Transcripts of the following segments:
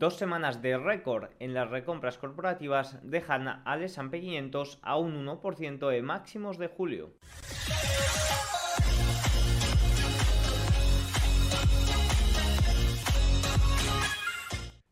Dos semanas de récord en las recompras corporativas dejan al S&P 500 a un 1% de máximos de julio.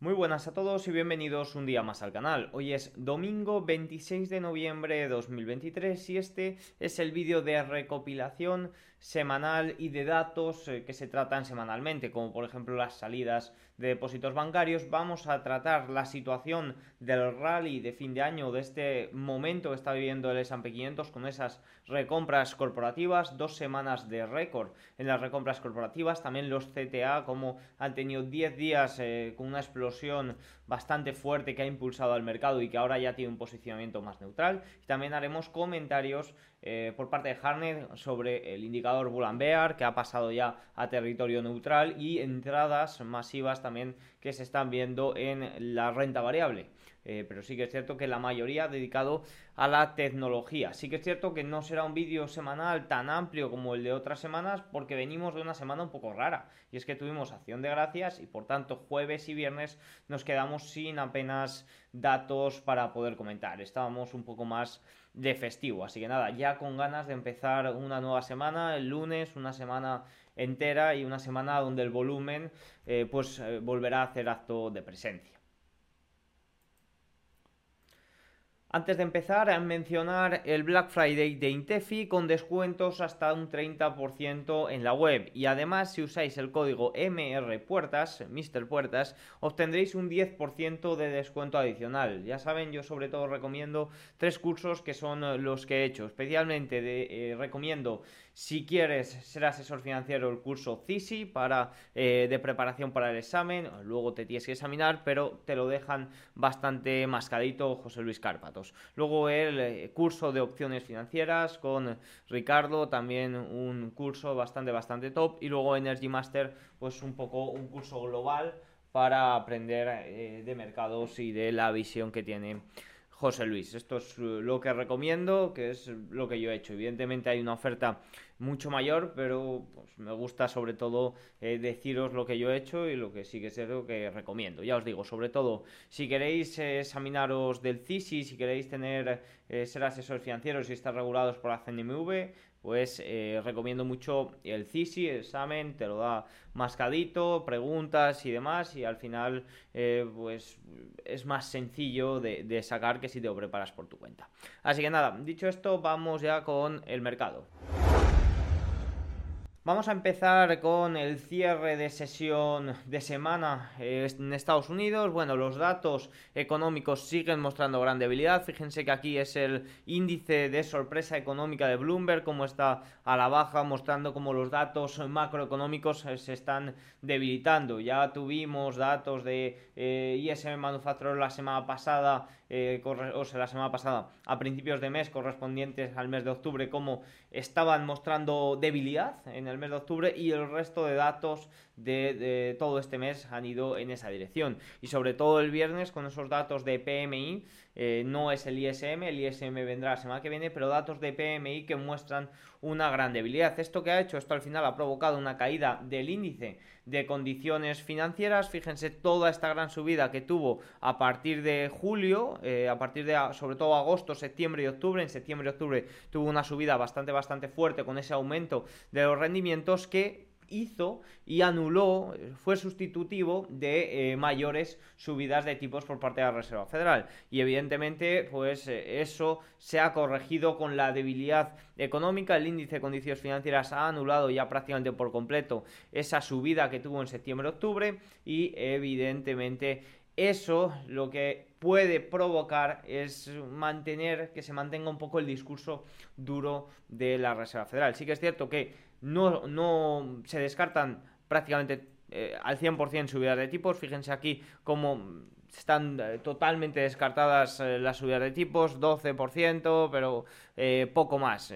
Muy buenas a todos y bienvenidos un día más al canal. Hoy es domingo 26 de noviembre de 2023 y este es el vídeo de recopilación semanal y de datos eh, que se tratan semanalmente, como por ejemplo las salidas de depósitos bancarios. Vamos a tratar la situación del rally de fin de año, de este momento que está viviendo el S&P 500 con esas recompras corporativas, dos semanas de récord en las recompras corporativas, también los CTA como han tenido 10 días eh, con una explosión bastante fuerte que ha impulsado al mercado y que ahora ya tiene un posicionamiento más neutral. Y también haremos comentarios eh, por parte de Harnett sobre el indicador Bull Bear que ha pasado ya a territorio neutral y entradas masivas también que se están viendo en la renta variable. Eh, pero sí que es cierto que la mayoría dedicado a la tecnología. Sí que es cierto que no será un vídeo semanal tan amplio como el de otras semanas porque venimos de una semana un poco rara y es que tuvimos acción de gracias y por tanto jueves y viernes nos quedamos sin apenas datos para poder comentar. Estábamos un poco más de festivo, así que nada, ya con ganas de empezar una nueva semana, el lunes, una semana entera y una semana donde el volumen eh, pues eh, volverá a hacer acto de presencia. Antes de empezar, a mencionar el Black Friday de Intefi con descuentos hasta un 30% en la web. Y además, si usáis el código MR Puertas, Mr. Puertas, obtendréis un 10% de descuento adicional. Ya saben, yo sobre todo recomiendo tres cursos que son los que he hecho. Especialmente eh, recomiendo, si quieres ser asesor financiero, el curso CISI para, eh, de preparación para el examen. Luego te tienes que examinar, pero te lo dejan bastante mascadito José Luis Cárpato. Luego el eh, curso de opciones financieras con Ricardo, también un curso bastante, bastante top. Y luego Energy Master, pues un poco un curso global para aprender eh, de mercados y de la visión que tiene José Luis. Esto es lo que recomiendo, que es lo que yo he hecho. Evidentemente hay una oferta mucho mayor, pero pues, me gusta sobre todo eh, deciros lo que yo he hecho y lo que sí que sé lo que recomiendo. Ya os digo, sobre todo, si queréis eh, examinaros del CISI, si queréis tener eh, ser asesores financieros y estar regulados por la CNMV, pues recomiendo mucho el CISI, el examen, te lo da mascadito, preguntas y demás, y al final pues es más sencillo de, de sacar que si te lo preparas por tu cuenta. Así que nada, dicho esto, vamos ya con el mercado. Vamos a empezar con el cierre de sesión de semana eh, en Estados Unidos. Bueno, los datos económicos siguen mostrando gran debilidad. Fíjense que aquí es el índice de sorpresa económica de Bloomberg, como está a la baja, mostrando cómo los datos macroeconómicos eh, se están debilitando. Ya tuvimos datos de eh, ISM Manufacturer la semana pasada, sea, la semana pasada, a principios de mes, correspondientes al mes de octubre, como estaban mostrando debilidad en el mes de octubre y el resto de datos de, todo este mes han ido en esa dirección. Y sobre todo el viernes con esos datos de PMI, eh, no es el ISM, el ISM vendrá la semana que viene, pero datos de PMI que muestran una gran debilidad. Esto que ha hecho, esto al final ha provocado una caída del índice de condiciones financieras. Fíjense toda esta gran subida que tuvo a partir de julio, eh, a partir de sobre todo agosto, septiembre y octubre. En septiembre y octubre tuvo una subida bastante, bastante fuerte con ese aumento de los rendimientos que hizo y anuló, fue sustitutivo de eh, mayores subidas de tipos por parte de la Reserva Federal. Y evidentemente, pues eh, eso se ha corregido con la debilidad económica. El índice de condiciones financieras ha anulado ya prácticamente por completo esa subida que tuvo en septiembre-octubre y evidentemente eso lo que puede provocar es mantener, que se mantenga un poco el discurso duro de la Reserva Federal. Sí que es cierto que no, no se descartan prácticamente eh, al 100% subidas de tipos. Fíjense aquí cómo están eh, totalmente descartadas eh, las subidas de tipos, 12%, pero poco más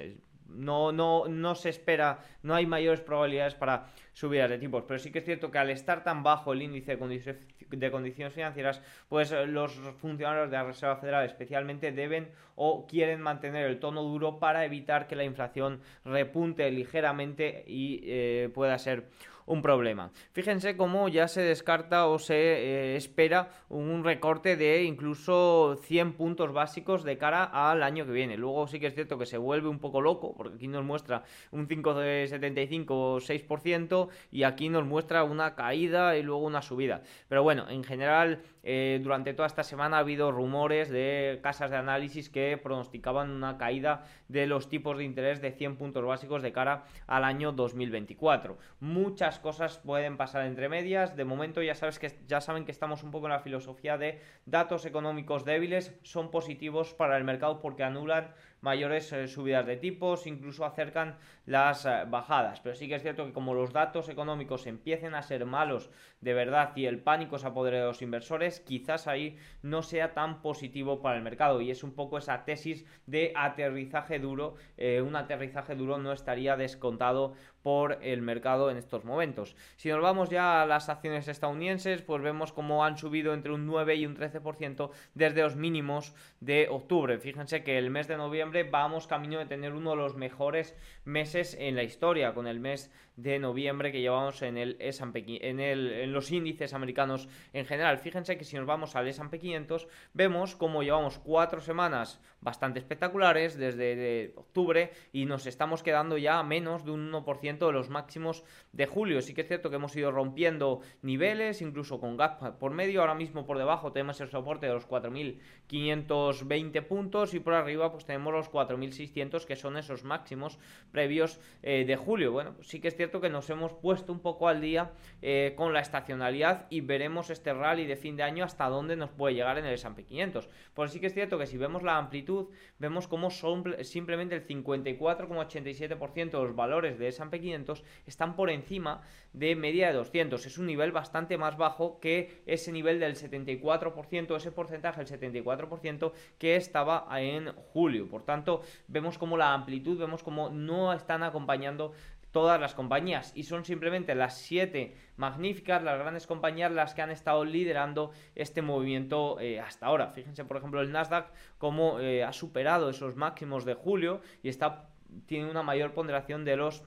no, no, no se espera, no hay mayores probabilidades para subidas de tipos, pero sí que es cierto que al estar tan bajo el índice de, condiciones financieras, pues eh, los funcionarios de la Reserva Federal especialmente deben o quieren mantener el tono duro para evitar que la inflación repunte ligeramente y eh, pueda ser un problema. Fíjense cómo ya se descarta o se eh, espera un recorte de incluso 100 puntos básicos de cara al año que viene. Luego sí que es cierto que se vuelve un poco loco, porque aquí nos muestra un 5,75 o 6% y aquí nos muestra una caída y luego una subida. Pero bueno, en general eh, durante toda esta semana ha habido rumores de casas de análisis que pronosticaban una caída de los tipos de interés de 100 puntos básicos de cara al año 2024. Muchas cosas pueden pasar entre medias. De momento ya sabes que ya saben que estamos un poco en la filosofía de datos económicos débiles son positivos para el mercado porque anulan mayores eh, subidas de tipos, incluso acercan las eh, bajadas. Pero sí que es cierto que como los datos económicos empiecen a ser malos de verdad y el pánico se apodere de los inversores, quizás ahí no sea tan positivo para el mercado. Y es un poco esa tesis de aterrizaje duro. Eh, un aterrizaje duro no estaría descontado por el mercado en estos momentos. Si nos vamos ya a las acciones estadounidenses, pues vemos cómo han subido entre un 9 y un 13% desde los mínimos de octubre. Fíjense que el mes de noviembre vamos camino de tener uno de los mejores meses en la historia, con el mes de noviembre que llevamos en el en, el, en los índices americanos en general. Fíjense que si nos vamos al S&P 500 vemos como llevamos cuatro semanas bastante espectaculares desde octubre y nos estamos quedando ya a menos de un 1% de los máximos de julio. Sí que es cierto que hemos ido rompiendo niveles, incluso con gap por medio. Ahora mismo por debajo tenemos el soporte de los 4.520 puntos y por arriba pues tenemos los 4.600 que son esos máximos previos eh, de julio. Bueno, pues sí que es cierto que nos hemos puesto un poco al día eh, con la estacionalidad y veremos este rally de fin de año hasta dónde nos puede llegar en el S&P 500. Pues sí que es cierto que si vemos la amplitud, vemos como son simplemente el 54,87% de los valores de S&P 500 están por encima de media de 200. Es un nivel bastante más bajo que ese nivel del 74%, ese porcentaje, el 74% que estaba en julio. Por tanto, vemos como la amplitud, vemos como no están acompañando todas las compañías y son simplemente las siete magníficas, las grandes compañías las que han estado liderando este movimiento eh, hasta ahora. Fíjense por ejemplo el Nasdaq como eh, ha superado esos máximos de julio y está tiene una mayor ponderación de los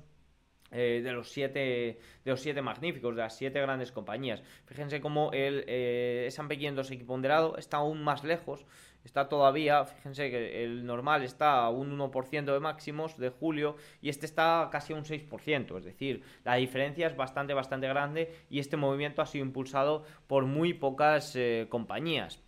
eh, de los siete de los siete magníficos de las siete grandes compañías fíjense cómo el eh, S&P 500 equiponderado está aún más lejos está todavía, fíjense que el normal está a un 1% de máximos de julio y este está casi a un 6%, es decir, la diferencia es bastante, bastante grande y este movimiento ha sido impulsado por muy pocas eh, compañías.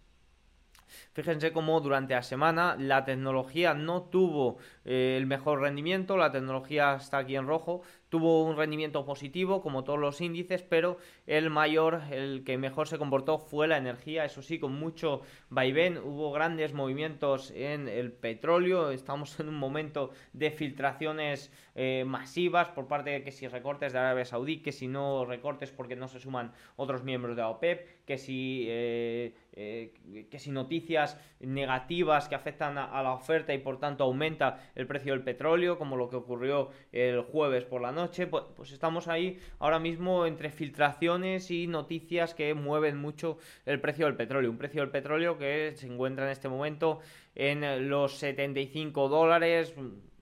Fíjense cómo durante la semana la tecnología no tuvo eh, el mejor rendimiento, la tecnología está aquí en rojo, tuvo un rendimiento positivo como todos los índices, pero el mayor, el que mejor se comportó fue la energía, eso sí, con mucho vaivén, hubo grandes movimientos en el petróleo, estamos en un momento de filtraciones eh, masivas por parte de que si recortes de Arabia Saudí, que si no recortes porque no se suman otros miembros de la OPEP, que si, eh, eh, que si noticias negativas que afectan a, la oferta y por tanto aumenta el precio del petróleo, como lo que ocurrió el jueves por la noche, pues, pues, estamos ahí ahora mismo entre filtraciones y noticias que mueven mucho el precio del petróleo. Un precio del petróleo que se encuentra en este momento en los 75 dólares,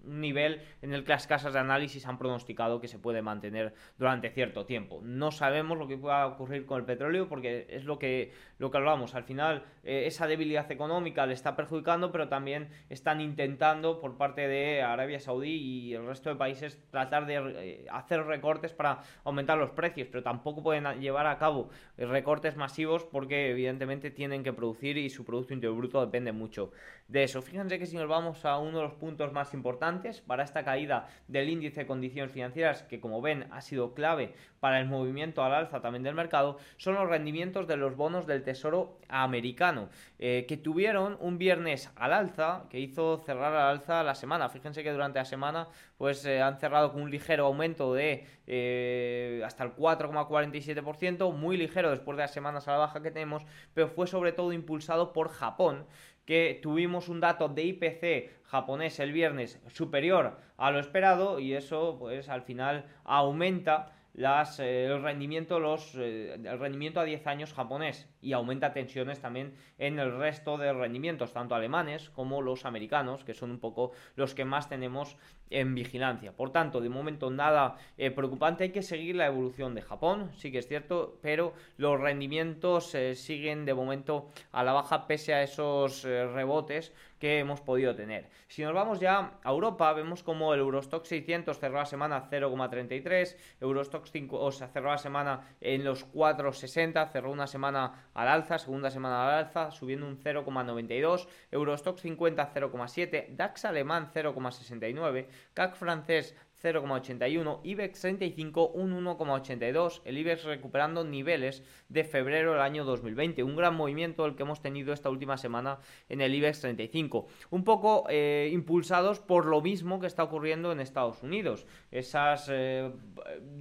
nivel en el que las casas de análisis han pronosticado que se puede mantener durante cierto tiempo. No sabemos lo que pueda ocurrir con el petróleo porque es lo que, lo que hablamos. Al final, eh, esa debilidad económica le está perjudicando, pero también están intentando por parte de Arabia Saudí y el resto de países tratar de eh, hacer recortes para aumentar los precios, pero tampoco pueden llevar a cabo recortes masivos porque evidentemente tienen que producir y su Producto Interior Bruto depende mucho de eso. Fíjense que si nos vamos a uno de los puntos más importantes para esta caída del índice de condiciones financieras, que como ven ha sido clave para el movimiento al alza también del mercado, son los rendimientos de los bonos del Tesoro americano, eh, que tuvieron un viernes al alza, que hizo cerrar al alza la semana. Fíjense que durante la semana pues eh, han cerrado con un ligero aumento de eh, hasta el 4,47%, muy ligero después de las semanas a la baja que tenemos, pero fue sobre todo impulsado por Japón, que tuvimos un dato de IPC japonés el viernes superior a lo esperado y eso pues al final aumenta las, eh, el, rendimiento, los, eh, rendimiento a 10 años japonés y aumenta tensiones también en el resto de rendimientos, tanto alemanes como los americanos, que son un poco los que más tenemos en vigilancia. Por tanto, de momento nada eh, preocupante, hay que seguir la evolución de Japón, sí que es cierto, pero los rendimientos siguen de momento a la baja pese a esos rebotes que hemos podido tener. Si nos vamos ya a Europa, vemos como el Eurostock 600 cerró la semana 0,33, Eurostock 5, o sea, cerró la semana en los 4,60, cerró una semana al alza, segunda semana al alza, subiendo un 0,92, Eurostock 50 0,7, DAX alemán 0,69, CAC francés 0,81, IBEX 35 un 1,82, el IBEX recuperando niveles de febrero del año 2020, un gran movimiento el que hemos tenido esta última semana en el IBEX 35, un poco eh, impulsados por lo mismo que está ocurriendo en Estados Unidos, esos eh,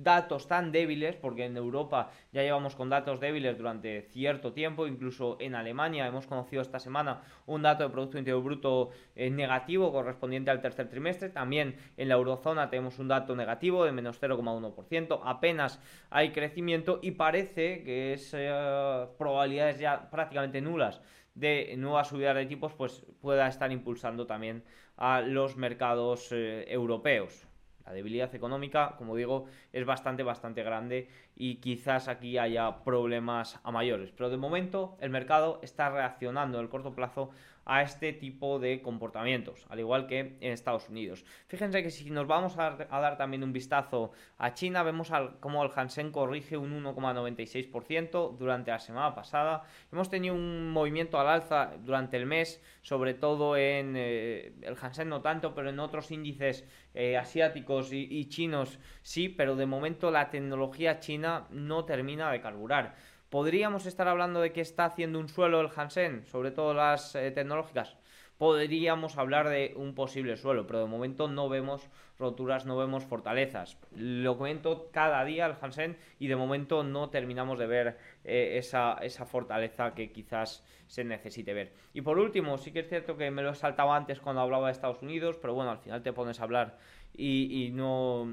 datos tan débiles, porque en Europa ya llevamos con datos débiles durante cierto tiempo, incluso en Alemania hemos conocido esta semana un dato de Producto Interior Bruto eh, negativo correspondiente al tercer trimestre, también en la eurozona tenemos un dato negativo de menos 0,1%, apenas hay crecimiento y parece que es eh, probabilidades ya prácticamente nulas de nuevas subidas de tipos, pues pueda estar impulsando también a los mercados eh, europeos. La debilidad económica, como digo, es bastante, bastante grande y quizás aquí haya problemas a mayores. Pero de momento el mercado está reaccionando en el corto plazo a este tipo de comportamientos, al igual que en Estados Unidos. Fíjense que si nos vamos a, dar también un vistazo a China, vemos al, como el Hansen corrige un 1,96% durante la semana pasada. Hemos tenido un movimiento al alza durante el mes, sobre todo en eh, el Hansen no tanto, pero en otros índices eh, asiáticos y chinos sí, pero de momento la tecnología china no termina de carburar. ¿Podríamos estar hablando de que está haciendo un suelo el Hansen, sobre todo las eh, tecnológicas? Podríamos hablar de un posible suelo, pero de momento no vemos roturas, no vemos fortalezas. Lo comento cada día el Hansen y de momento no terminamos de ver eh, esa, esa, fortaleza que quizás se necesite ver. Y por último, sí que es cierto que me lo he saltado antes cuando hablaba de Estados Unidos, pero bueno, al final te pones a hablar y no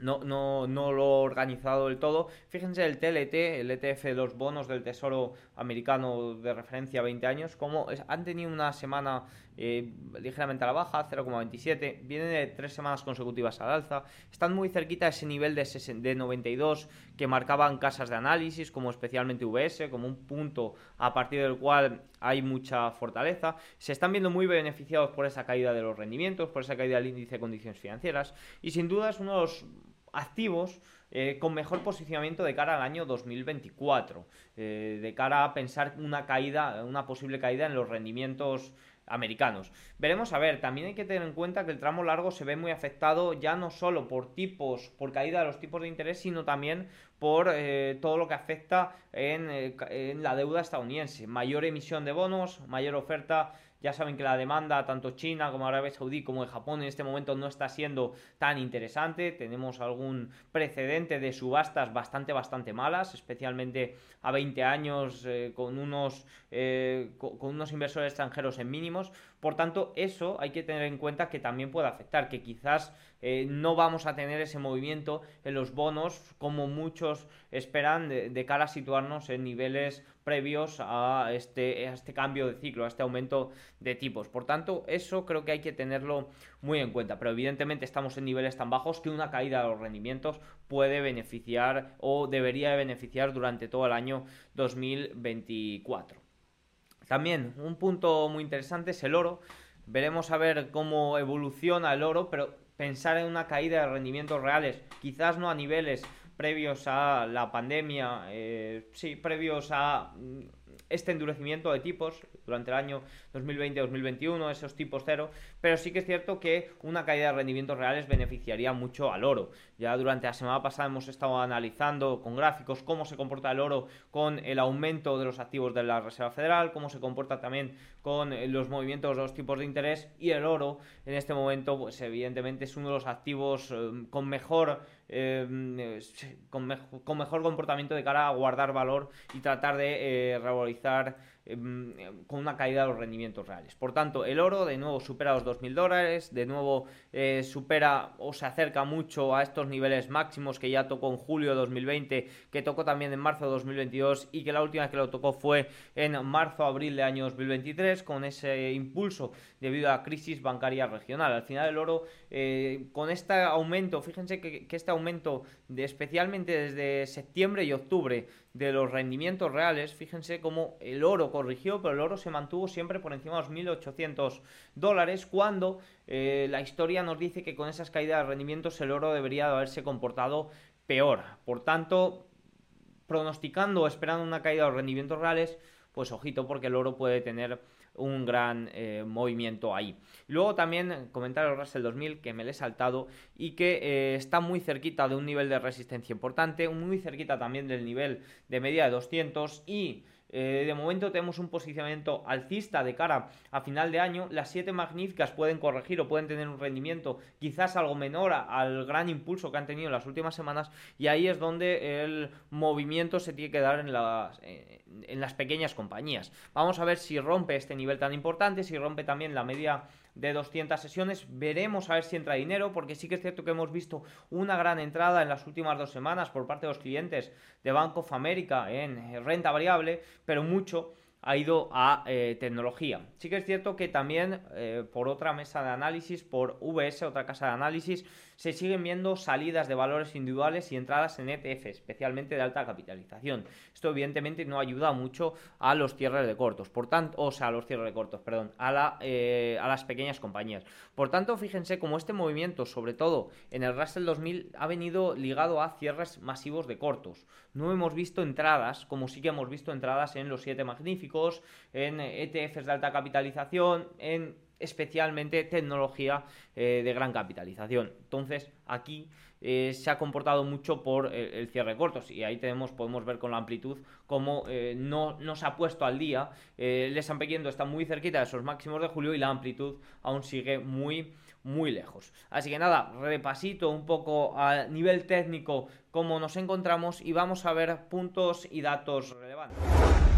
no, no, no lo he organizado del todo. Fíjense el TLT, el ETF de los bonos del Tesoro americano de referencia a 20 años, como han tenido una semana eh, ligeramente a la baja, 0,27, vienen de tres semanas consecutivas al alza, están muy cerquita de ese nivel de, de 92 que marcaban casas de análisis, como especialmente VS, como un punto a partir del cual hay mucha fortaleza, se están viendo muy beneficiados por esa caída de los rendimientos, por esa caída del índice de condiciones financieras, y sin duda es uno de los activos eh, con mejor posicionamiento de cara al año 2024, eh, de cara a pensar una caída, una posible caída en los rendimientos americanos. Veremos a ver, también hay que tener en cuenta que el tramo largo se ve muy afectado ya no solo por tipos, por caída de los tipos de interés, sino también por eh, todo lo que afecta en, en la deuda estadounidense. Mayor emisión de bonos, mayor oferta ya saben que la demanda, tanto China como Arabia Saudí como de Japón, en este momento no está siendo tan interesante. Tenemos algún precedente de subastas bastante, bastante malas, especialmente a 20 años eh, con, unos, eh, con, unos inversores extranjeros en mínimos. Por tanto, eso hay que tener en cuenta que también puede afectar, que quizás eh, no vamos a tener ese movimiento en los bonos como muchos esperan de, cara a situarnos en niveles previos a este, a este cambio de ciclo, a este aumento de tipos. Por tanto, eso creo que hay que tenerlo muy en cuenta. Pero evidentemente estamos en niveles tan bajos que una caída de los rendimientos puede beneficiar o debería beneficiar durante todo el año 2024. También un punto muy interesante es el oro. Veremos a ver cómo evoluciona el oro, pero pensar en una caída de rendimientos reales, quizás no a niveles previos a la pandemia, eh, sí, previos a mm, este endurecimiento de tipos durante el año 2020-2021, esos tipos cero, pero sí que es cierto que una caída de rendimientos reales beneficiaría mucho al oro. Ya durante la semana pasada hemos estado analizando con gráficos cómo se comporta el oro con el aumento de los activos de la Reserva Federal, cómo se comporta también con los movimientos de los tipos de interés y el oro en este momento, pues evidentemente es uno de los activos eh, con mejor eh, con, mejor comportamiento de cara a guardar valor y tratar de eh, em, con una caída de los rendimientos reales. Por tanto, el oro de nuevo supera los 2.000 dólares, de nuevo eh, supera o se acerca mucho a estos niveles máximos que ya tocó en julio de 2020, que tocó también en marzo de 2022 y que la última vez que lo tocó fue en marzo-abril de año 2023 con ese impulso debido a la crisis bancaria regional. Al final el oro, eh, con este aumento, fíjense que, este aumento, especialmente desde septiembre y octubre, de los rendimientos reales, fíjense cómo el oro corrigió, pero el oro se mantuvo siempre por encima de los 1.800 dólares, cuando eh, la historia nos dice que con esas caídas de rendimientos el oro debería haberse comportado peor. Por tanto, pronosticando o esperando una caída de rendimientos reales, pues ojito porque el oro puede tener un gran eh, movimiento ahí. Luego también comentar el Russell 2000 que me le he saltado y que eh, está muy cerquita de un nivel de resistencia importante, muy cerquita también del nivel de media de 200 y eh, de momento tenemos un posicionamiento alcista de cara a final de año. Las siete magníficas pueden corregir o pueden tener un rendimiento quizás algo menor al gran impulso que han tenido en las últimas semanas. Y ahí es donde el movimiento se tiene que dar en las, en las pequeñas compañías. Vamos a ver si rompe este nivel tan importante, si rompe también la media de 200 sesiones. Veremos a ver si entra dinero, porque sí que es cierto que hemos visto una gran entrada en las últimas dos semanas por parte de los clientes de Bank of America en renta variable, pero mucho ha ido a eh, tecnología. Sí que es cierto que también eh, por otra mesa de análisis, por VS, otra casa de análisis, se siguen viendo salidas de valores individuales y entradas en ETF, especialmente de alta capitalización. Esto evidentemente no ayuda mucho a los cierres de cortos, por tanto, o sea, a los cierres de cortos, perdón, a, la, eh, a las pequeñas compañías. Por tanto, fíjense cómo este movimiento, sobre todo en el Russell 2000, ha venido ligado a cierres masivos de cortos. No hemos visto entradas, como sí que hemos visto entradas en los 7 magníficos, en ETFs de alta capitalización, en especialmente tecnología eh, de gran capitalización. Entonces, aquí eh, se ha comportado mucho por el, cierre cortos y ahí tenemos, podemos ver con la amplitud cómo eh, no, se ha puesto al día. el S&P 500 está muy cerquita de esos máximos de julio y la amplitud aún sigue muy muy lejos. Así que nada, repasito un poco a nivel técnico cómo nos encontramos y vamos a ver puntos y datos relevantes.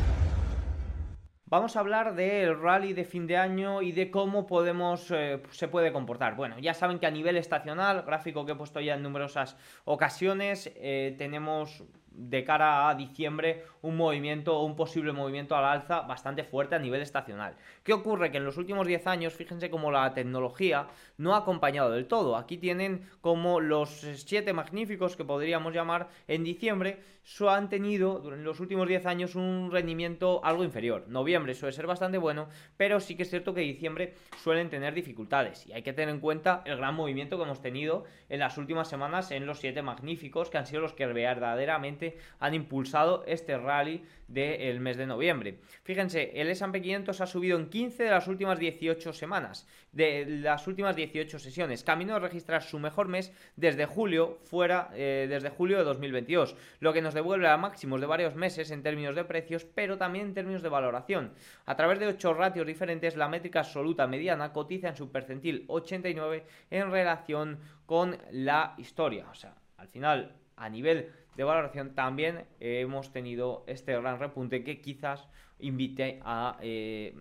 Vamos a hablar del rally de fin de año y de cómo podemos eh, se puede comportar. Bueno, ya saben que a nivel estacional, gráfico que he puesto ya en numerosas ocasiones, eh, tenemos de cara a diciembre un movimiento o un posible movimiento al alza bastante fuerte a nivel estacional. ¿Qué ocurre? Que en los últimos 10 años, fíjense cómo la tecnología no ha acompañado del todo. Aquí tienen como los 7 magníficos que podríamos llamar en diciembre, han tenido en los últimos 10 años un rendimiento algo inferior. Noviembre suele ser bastante bueno, pero sí que es cierto que diciembre suelen tener dificultades y hay que tener en cuenta el gran movimiento que hemos tenido en las últimas semanas en los 7 magníficos que han sido los que verdaderamente han impulsado este rally del mes de noviembre. Fíjense, el S&P 500 ha subido en 15 de las últimas 18 semanas, de las últimas 18 sesiones, camino a registrar su mejor mes desde julio, fuera eh, desde julio de 2022, lo que nos devuelve a máximos de varios meses en términos de precios, pero también en términos de valoración. A través de 8 ratios diferentes, la métrica absoluta mediana cotiza en su percentil 89 en relación con la historia. O sea, al final, a nivel de valoración, también hemos tenido este gran repunte que quizás invite a eh,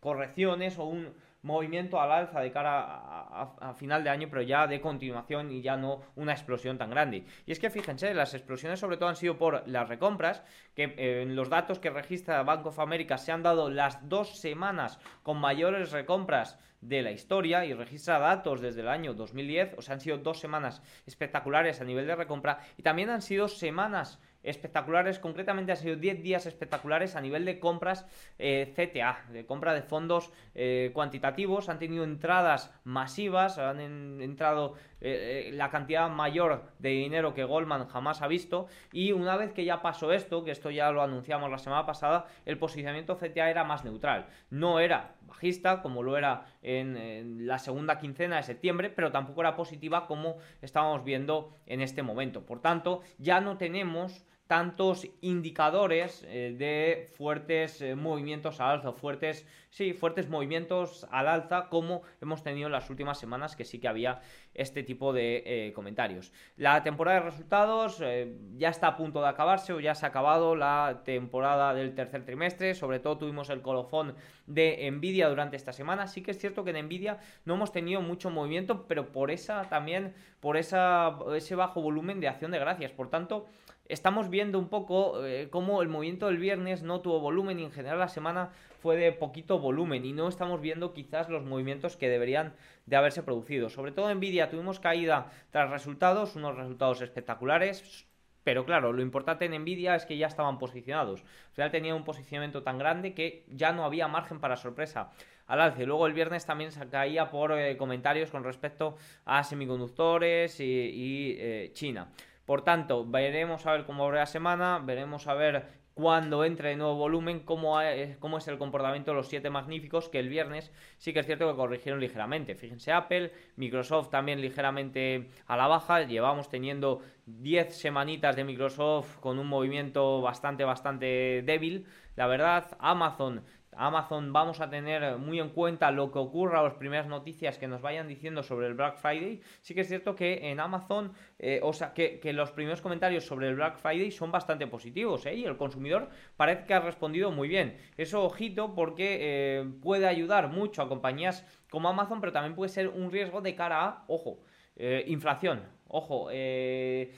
correcciones o un movimiento al alza de cara a, final de año, pero ya de continuación y ya no una explosión tan grande. Y es que fíjense, las explosiones sobre todo han sido por las recompras, que eh, en los datos que registra Bank of America se han dado las dos semanas con mayores recompras de la historia y registra datos desde el año 2010, o sea, han sido dos semanas espectaculares a nivel de recompra y también han sido semanas espectaculares, concretamente han sido 10 días espectaculares a nivel de compras eh, CTA, de compra de fondos eh, cuantitativos, han tenido entradas masivas, han entrado eh, la cantidad mayor de dinero que Goldman jamás ha visto. Y una vez que ya pasó esto, que esto ya lo anunciamos la semana pasada, el posicionamiento CTA era más neutral, no era bajista como lo era en, en la segunda quincena de septiembre, pero tampoco era positiva como estábamos viendo en este momento. Por tanto, ya no tenemos tantos indicadores eh, de fuertes eh, movimientos al alza, fuertes, sí, fuertes movimientos al alza como hemos tenido en las últimas semanas que sí que había este tipo de eh, comentarios. La temporada de resultados ya está a punto de acabarse o ya se ha acabado la temporada del tercer trimestre, sobre todo tuvimos el colofón de Nvidia durante esta semana, sí que es cierto que en Nvidia no hemos tenido mucho movimiento, pero por esa también, por ese bajo volumen de acción de gracias, por tanto, estamos viendo un poco eh, cómo el movimiento del viernes no tuvo volumen y en general la semana fue de poquito volumen y no estamos viendo quizás los movimientos que deberían de haberse producido. Sobre todo en Nvidia tuvimos caída tras resultados, unos resultados espectaculares, pero claro, lo importante en Nvidia es que ya estaban posicionados. Al final tenía un posicionamiento tan grande que ya no había margen para sorpresa al alce. Luego el viernes también se caía por eh, comentarios con respecto a semiconductores y, eh, China. Por tanto, veremos a ver cómo abre la semana, veremos a ver cuándo entre de nuevo volumen, cómo, cómo, es el comportamiento de los siete magníficos, que el viernes sí que es cierto que corrigieron ligeramente. Fíjense, Apple, Microsoft también ligeramente a la baja, llevamos teniendo 10 semanitas de Microsoft con un movimiento bastante, bastante débil. La verdad, Amazon Amazon vamos a tener muy en cuenta lo que ocurra, las primeras noticias que nos vayan diciendo sobre el Black Friday. Sí que es cierto que en Amazon, eh, o sea, que, los primeros comentarios sobre el Black Friday son bastante positivos, ¿eh? Y el consumidor parece que ha respondido muy bien. Eso, ojito, porque eh, puede ayudar mucho a compañías como Amazon, pero también puede ser un riesgo de cara a, ojo, eh, inflación. Ojo, eh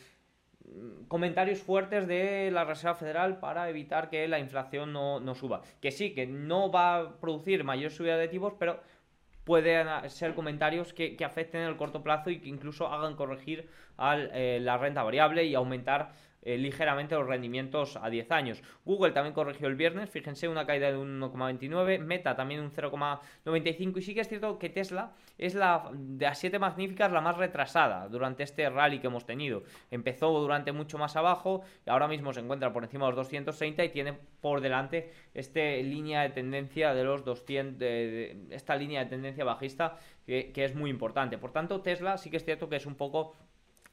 comentarios fuertes de la Reserva Federal para evitar que la inflación no, suba. Que sí, que no va a producir mayor subida de tipos, pero pueden ser comentarios que, afecten en el corto plazo y que incluso hagan corregir a eh, la renta variable y aumentar eh, ligeramente los rendimientos a 10 años. Google también corrigió el viernes, fíjense, una caída de un 1,29, Meta también un 0,95 y sí que es cierto que Tesla es la de las 7 magníficas la más retrasada durante este rally que hemos tenido. Empezó durante mucho más abajo y ahora mismo se encuentra por encima de los 230 y tiene por delante esta línea de tendencia de los 200, esta línea de tendencia bajista que es muy importante. Por tanto, Tesla sí que es cierto que es un poco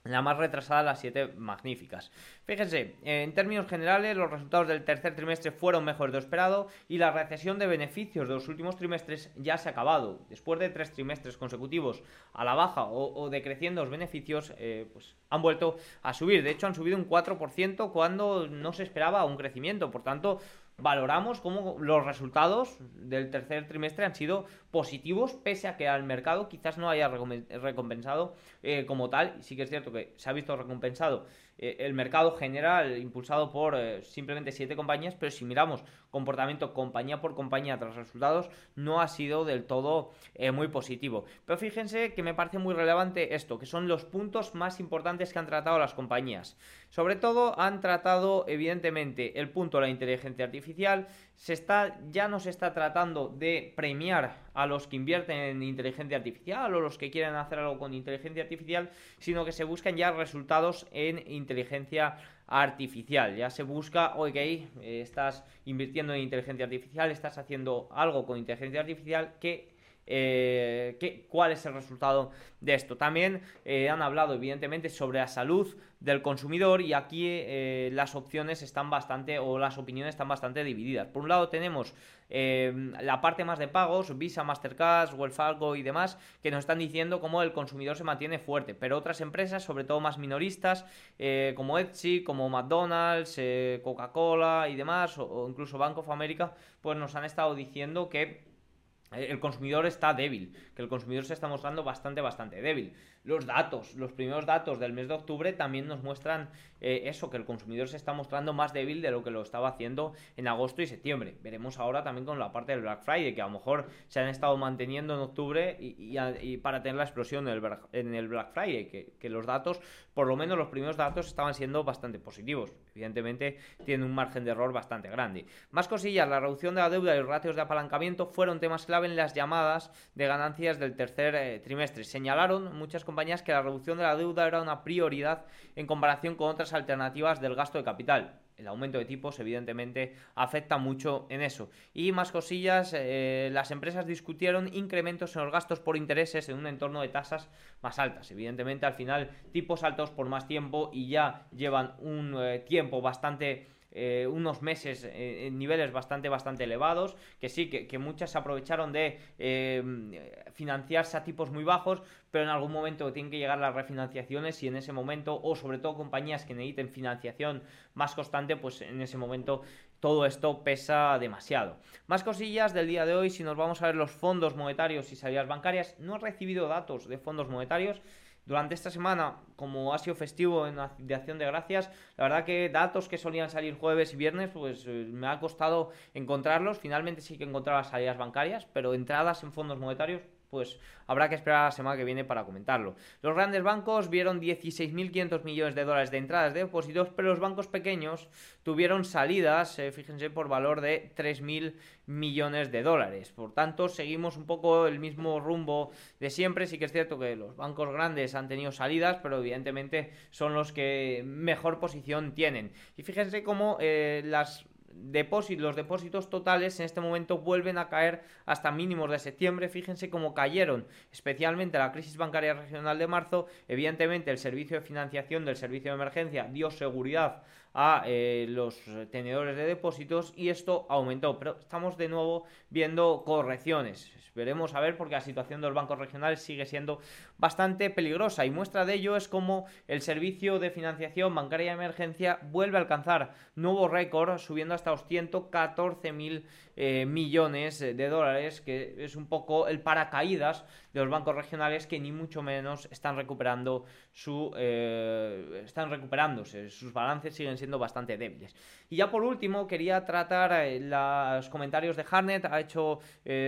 la más retrasada las siete magníficas. Fíjense, en términos generales, los resultados del tercer trimestre fueron mejores de lo esperado y la recesión de beneficios de los últimos trimestres ya se ha acabado. Después de tres trimestres consecutivos a la baja o, decreciendo los beneficios, eh, pues han vuelto a subir. De hecho, han subido un 4% cuando no se esperaba un crecimiento. Por tanto, valoramos cómo los resultados del tercer trimestre han sido positivos, pese a que al mercado quizás no haya recompensado eh, como tal. Sí que es cierto que se ha visto recompensado eh, el mercado general impulsado por eh, simplemente siete compañías, pero si miramos comportamiento compañía por compañía tras resultados, no ha sido del todo muy positivo. Pero fíjense que me parece muy relevante esto, que son los puntos más importantes que han tratado las compañías. Sobre todo han tratado, evidentemente, el punto de la inteligencia artificial. Se está, ya no se está tratando de premiar a los que invierten en inteligencia artificial o los que quieren hacer algo con inteligencia artificial, sino que se buscan ya resultados en inteligencia artificial. Ya se busca, ok, estás invirtiendo en inteligencia artificial, estás haciendo algo con inteligencia artificial que eh, cuál es el resultado de esto. También eh, han hablado, evidentemente, sobre la salud del consumidor y aquí eh, las opciones están bastante, o las opiniones están bastante divididas. Por un lado tenemos la parte más de pagos, Visa, Mastercard, Wells Fargo y demás, que nos están diciendo cómo el consumidor se mantiene fuerte, pero otras empresas, sobre todo más minoristas, como Etsy, como McDonald's, Coca-Cola y demás, o incluso Bank of America, pues nos han estado diciendo que el consumidor está débil, que el consumidor se está mostrando bastante, bastante débil. Los datos, los primeros datos del mes de octubre también nos muestran eh, eso, que el consumidor se está mostrando más débil de lo que lo estaba haciendo en agosto y septiembre. Veremos ahora también con la parte del Black Friday, que a lo mejor se han estado manteniendo en octubre y, para tener la explosión en el, Black Friday, que, los datos, por lo menos los primeros datos, estaban siendo bastante positivos. Evidentemente tiene un margen de error bastante grande. Más cosillas, la reducción de la deuda y los ratios de apalancamiento fueron temas clave en las llamadas de ganancias del tercer eh, trimestre. Señalaron muchas que la reducción de la deuda era una prioridad en comparación con otras alternativas del gasto de capital. el aumento de tipos evidentemente afecta mucho en eso. Y más cosillas, eh, las empresas discutieron incrementos en los gastos por intereses en un entorno de tasas más altas. Evidentemente al final tipos altos por más tiempo y ya llevan un eh, tiempo bastante eh, unos meses eh, en niveles bastante, bastante elevados, que sí, que, muchas aprovecharon de eh, financiarse a tipos muy bajos, pero en algún momento tienen que llegar las refinanciaciones y en ese momento, o sobre todo compañías que necesiten financiación más constante, pues en ese momento todo esto pesa demasiado. Más cosillas del día de hoy, si nos vamos a ver los fondos monetarios y salidas bancarias, no he recibido datos de fondos monetarios, durante esta semana, como ha sido festivo en, acción de gracias, la verdad que datos que solían salir jueves y viernes, pues eh, me ha costado encontrarlos. Finalmente sí que encontraba salidas bancarias, pero entradas en fondos monetarios pues habrá que esperar a la semana que viene para comentarlo. Los grandes bancos vieron 16.500 millones de dólares de entradas de depósitos, pero los bancos pequeños tuvieron salidas, eh, fíjense, por valor de 3.000 millones de dólares. Por tanto, seguimos un poco el mismo rumbo de siempre. Sí que es cierto que los bancos grandes han tenido salidas, pero evidentemente son los que mejor posición tienen. Y fíjense cómo eh, las los depósitos totales en este momento vuelven a caer hasta mínimos de septiembre. Fíjense cómo cayeron, especialmente la crisis bancaria regional de marzo. Evidentemente, el servicio de financiación del servicio de emergencia dio seguridad a eh, los tenedores de depósitos y esto aumentó. Pero estamos de nuevo viendo correcciones. Veremos a ver porque la situación de los bancos regionales sigue siendo bastante peligrosa y muestra de ello es como el servicio de financiación bancaria de emergencia vuelve a alcanzar nuevo récord subiendo hasta los 114 mil eh, millones de dólares que es un poco el paracaídas de los bancos regionales que ni mucho menos están recuperando su eh, están recuperándose. Sus balances siguen siendo bastante débiles. Y ya por último quería tratar eh, los comentarios de Harnett. Ha hecho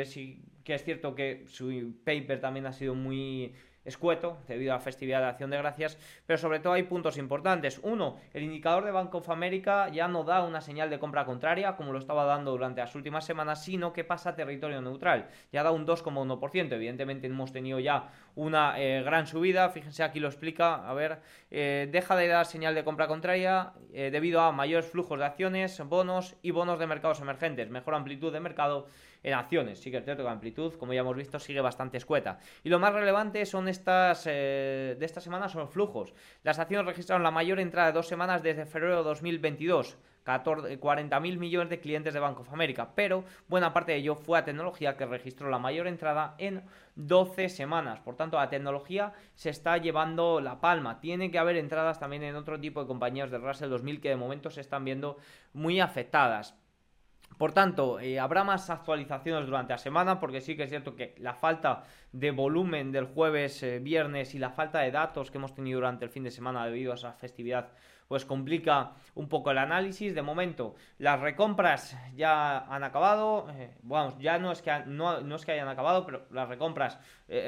si que es cierto que su paper también ha sido muy escueto debido a la festividad de Acción de Gracias, pero sobre todo hay puntos importantes. Uno, el indicador de Bank of America ya no da una señal de compra contraria como lo estaba dando durante las últimas semanas, sino que pasa a territorio neutral. Ya da un 2,1%. Evidentemente hemos tenido ya una eh, gran subida. Fíjense, aquí lo explica. A ver, eh, deja de dar señal de compra contraria eh, debido a mayores flujos de acciones, bonos y bonos de mercados emergentes, mejor amplitud de mercado en acciones. Sí que es cierto que amplitud, como ya hemos visto, sigue bastante escueta. Y lo más relevante son estas eh, de esta semana son flujos. Las acciones registraron la mayor entrada de dos semanas desde febrero de 2022. 40.000 millones de clientes de Bank of America, pero buena parte de ello fue a tecnología que registró la mayor entrada en 12 semanas. Por tanto, la tecnología se está llevando la palma. Tiene que haber entradas también en otro tipo de compañías del Russell 2000 que de momento se están viendo muy afectadas. Por tanto, eh, habrá más actualizaciones durante la semana porque sí que es cierto que la falta de volumen del jueves, eh, viernes y la falta de datos que hemos tenido durante el fin de semana debido a esa festividad pues complica un poco el análisis. De momento, las recompras ya han acabado. Eh, vamos, ya no es, que, no, no, es que hayan acabado, pero las recompras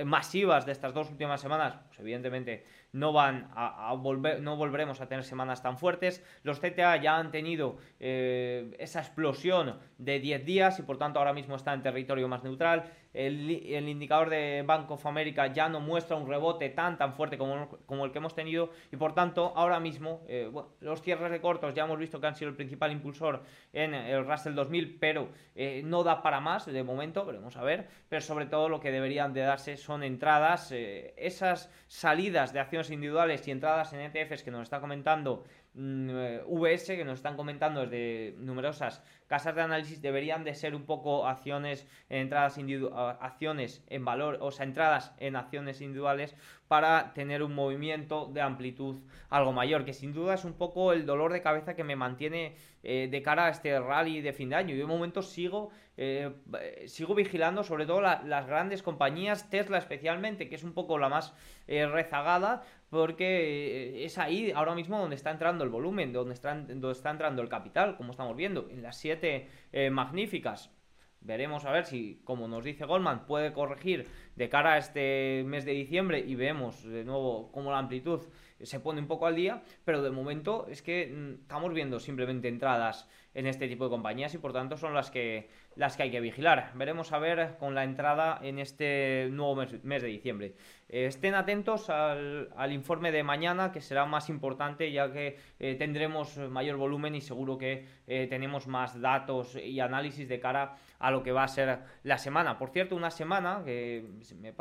masivas de estas dos últimas semanas, pues evidentemente no van a, volver, no volveremos a tener semanas tan fuertes. Los CTA ya han tenido eh, esa explosión de 10 días y por tanto ahora mismo está en territorio más neutral. El, indicador de Bank of America ya no muestra un rebote tan tan fuerte como, el que hemos tenido. Y por tanto ahora mismo eh, los cierres de cortos ya hemos visto que han sido el principal impulsor en el Russell 2000 pero eh, no da para más de momento, veremos a ver, pero sobre todo lo que deberían de darse son entradas, esas salidas de acción individuales y entradas en ETFs que nos está comentando mm, eh, VS, que nos están comentando desde numerosas casas de análisis, deberían de ser un poco acciones en entradas acciones en valor, o sea, entradas en acciones individuales para tener un movimiento de amplitud algo mayor, que sin duda es un poco el dolor de cabeza que me mantiene eh, de cara a este rally de fin de año. Yo de momento sigo, eh, sigo vigilando sobre todo las grandes compañías, Tesla especialmente, que es un poco la más eh, rezagada, porque es ahí ahora mismo donde está entrando el volumen, donde está, donde está entrando el capital, como estamos viendo, en las siete magníficas Veremos a ver si, como nos dice Goldman, puede corregir de cara a este mes de diciembre y vemos de nuevo cómo la amplitud se pone un poco al día, pero de momento es que mm, estamos viendo simplemente entradas en este tipo de compañías y por tanto son las que, las que hay que vigilar. Veremos a ver con la entrada en este nuevo mes, de diciembre. Eh, estén atentos al, informe de mañana que será más importante ya que eh, tendremos mayor volumen y seguro que eh, tenemos más datos y análisis de cara a lo que va a ser la semana. Por cierto, una semana, que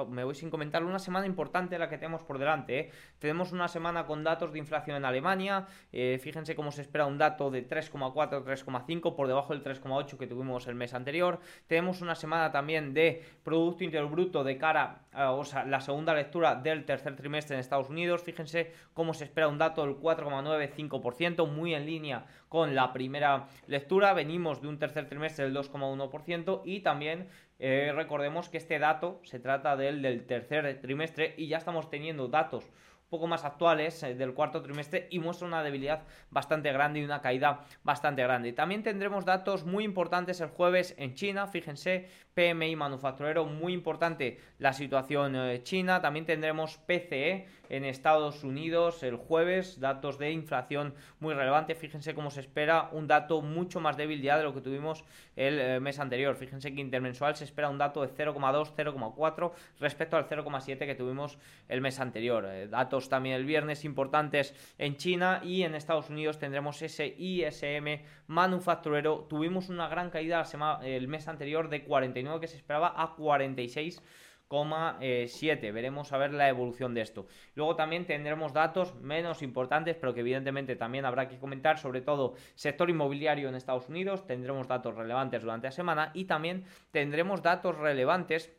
me, voy sin comentarlo, una semana importante la que tenemos por delante. Tenemos una semana con datos de inflación en Alemania. fíjense cómo se espera un dato de 3,4, 3,5 por debajo del 3,8 que tuvimos el mes anterior. Tenemos una semana también de Producto Interior Bruto de cara a la segunda lectura del tercer trimestre en Estados Unidos. Fíjense cómo se espera un dato del 4,95%, muy en línea con la primera lectura. Venimos de un tercer trimestre del 2,1% y también eh, recordemos que este dato se trata del del tercer trimestre y ya estamos teniendo datos poco más actuales eh, del cuarto trimestre y muestra una debilidad bastante grande y una caída bastante grande. También tendremos datos muy importantes el jueves en China, fíjense, PMI manufacturero muy importante la situación eh, china, también tendremos PCE en Estados Unidos el jueves, datos de inflación muy relevantes, fíjense cómo se espera un dato mucho más débil ya de lo que tuvimos el eh, mes anterior, fíjense que intermensual se espera un dato de 0,2, 0,4 respecto al 0,7 que tuvimos el mes anterior, datos también el viernes importantes en China y en Estados Unidos tendremos ese ISM manufacturero. Tuvimos una gran caída el mes anterior de 49 que se esperaba a 46. 7. Veremos a ver la evolución de esto. Luego también tendremos datos menos importantes, pero que evidentemente también habrá que comentar, sobre todo sector inmobiliario en Estados Unidos. Tendremos datos relevantes durante la semana y también tendremos datos relevantes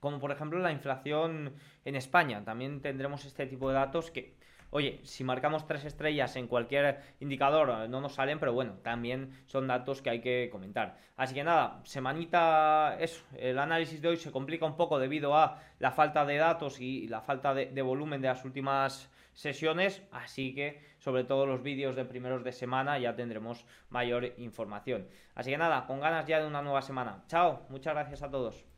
como por ejemplo la inflación en España. También tendremos este tipo de datos que, oye, si marcamos tres estrellas en cualquier indicador no nos salen, pero bueno, también son datos que hay que comentar. Así que nada, semanita, eso, el análisis de hoy se complica un poco debido a la falta de datos y la falta de, de volumen de las últimas sesiones, así que sobre todo los vídeos de primeros de semana ya tendremos mayor información. Así que nada, con ganas ya de una nueva semana. Chao, muchas gracias a todos.